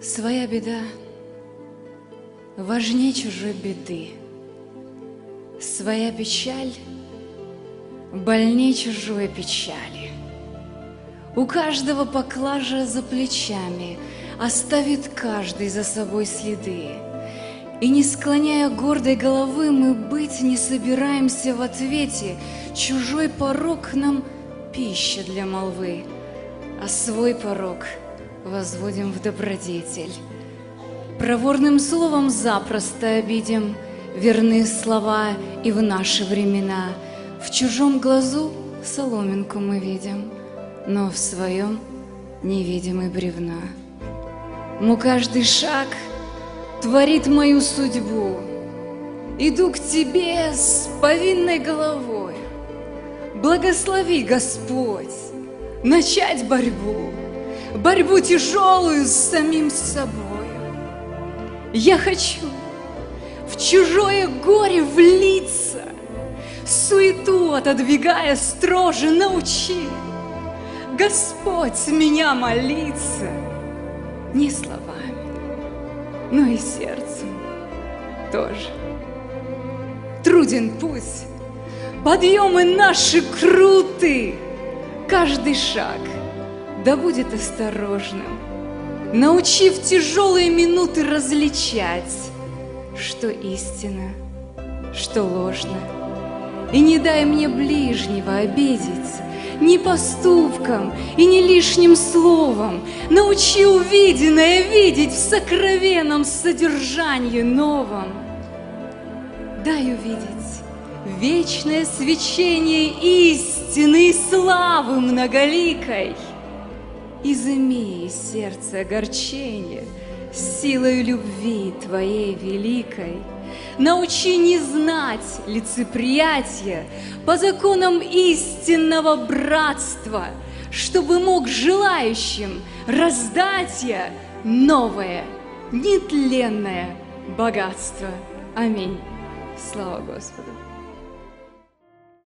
Своя беда важнее чужой беды. Своя печаль больнее чужой печали. У каждого поклажа за плечами Оставит каждый за собой следы. И не склоняя гордой головы, мы быть не собираемся в ответе. Чужой порог нам пища для молвы, а свой порог возводим в добродетель. Проворным словом запросто обидим верные слова и в наши времена. В чужом глазу соломинку мы видим, но в своем невидимый бревна. Но каждый шаг творит мою судьбу. Иду к Тебе с повинной головой. Благослови, Господь, начать борьбу, борьбу тяжелую с самим собой. Я хочу в чужое горе влиться, суету отодвигая строже, научи, Господь, меня молиться — не словами, но и сердцем тоже. Труден путь, подъемы наши круты, каждый шаг да будет осторожным, научив тяжелые минуты различать, что истина, что ложно, и не дай мне ближнего обидеть, ни поступком и ни лишним словом. Научи увиденное видеть в сокровенном содержании новом. Дай увидеть вечное свечение истины и славы многоликой. Изыми из сердца огорчение силой любви Твоей великой – Научи не знать лицеприятия по законам истинного братства, чтобы мог желающим раздать я новое, нетленное богатство. Аминь. Слава Господу.